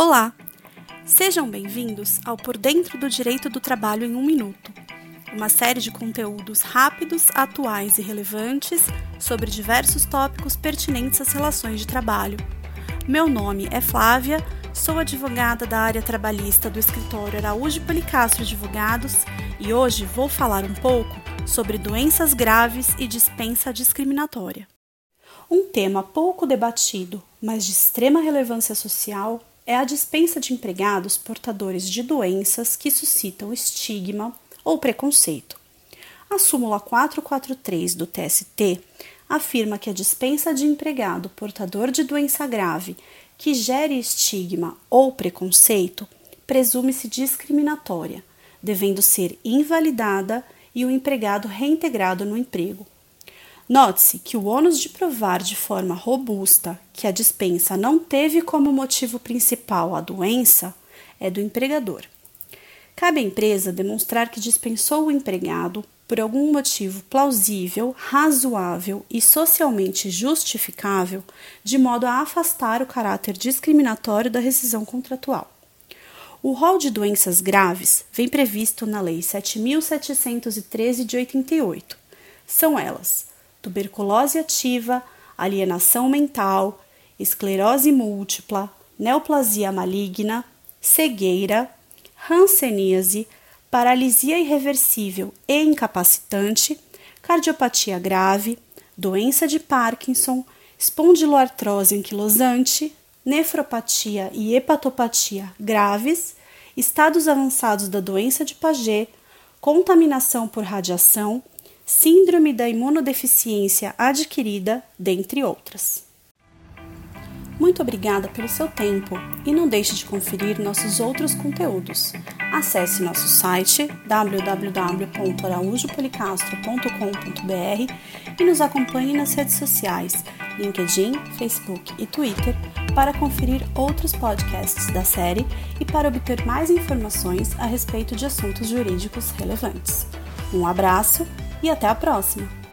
Olá! Sejam bem-vindos ao Por Dentro do Direito do Trabalho em um Minuto, uma série de conteúdos rápidos, atuais e relevantes sobre diversos tópicos pertinentes às relações de trabalho. Meu nome é Flávia, sou advogada da área trabalhista do escritório Araújo Policastro Advogados e hoje vou falar um pouco sobre doenças graves e dispensa discriminatória. Um tema pouco debatido, mas de extrema relevância social, é a dispensa de empregados portadores de doenças que suscitam estigma ou preconceito. A súmula 443 do TST afirma que a dispensa de empregado portador de doença grave que gere estigma ou preconceito presume-se discriminatória, devendo ser invalidada e o empregado reintegrado no emprego. Note-se que o ônus de provar de forma robusta que a dispensa não teve como motivo principal a doença é do empregador. Cabe à empresa demonstrar que dispensou o empregado por algum motivo plausível, razoável e socialmente justificável, de modo a afastar o caráter discriminatório da rescisão contratual. O rol de doenças graves vem previsto na Lei 7.713 de 88. São elas: tuberculose ativa, alienação mental, esclerose múltipla, neoplasia maligna, cegueira, hanseníase, paralisia irreversível e incapacitante, cardiopatia grave, doença de Parkinson, espondiloartrose anquilosante, nefropatia e hepatopatia graves, estados avançados da doença de Paget, contaminação por radiação, síndrome da imunodeficiência adquirida, dentre outras. Muito obrigada pelo seu tempo e não deixe de conferir nossos outros conteúdos. Acesse nosso site www.araújopolicastro.com.br e nos acompanhe nas redes sociais LinkedIn, Facebook e Twitter para conferir outros podcasts da série e para obter mais informações a respeito de assuntos jurídicos relevantes. Um abraço e até a próxima!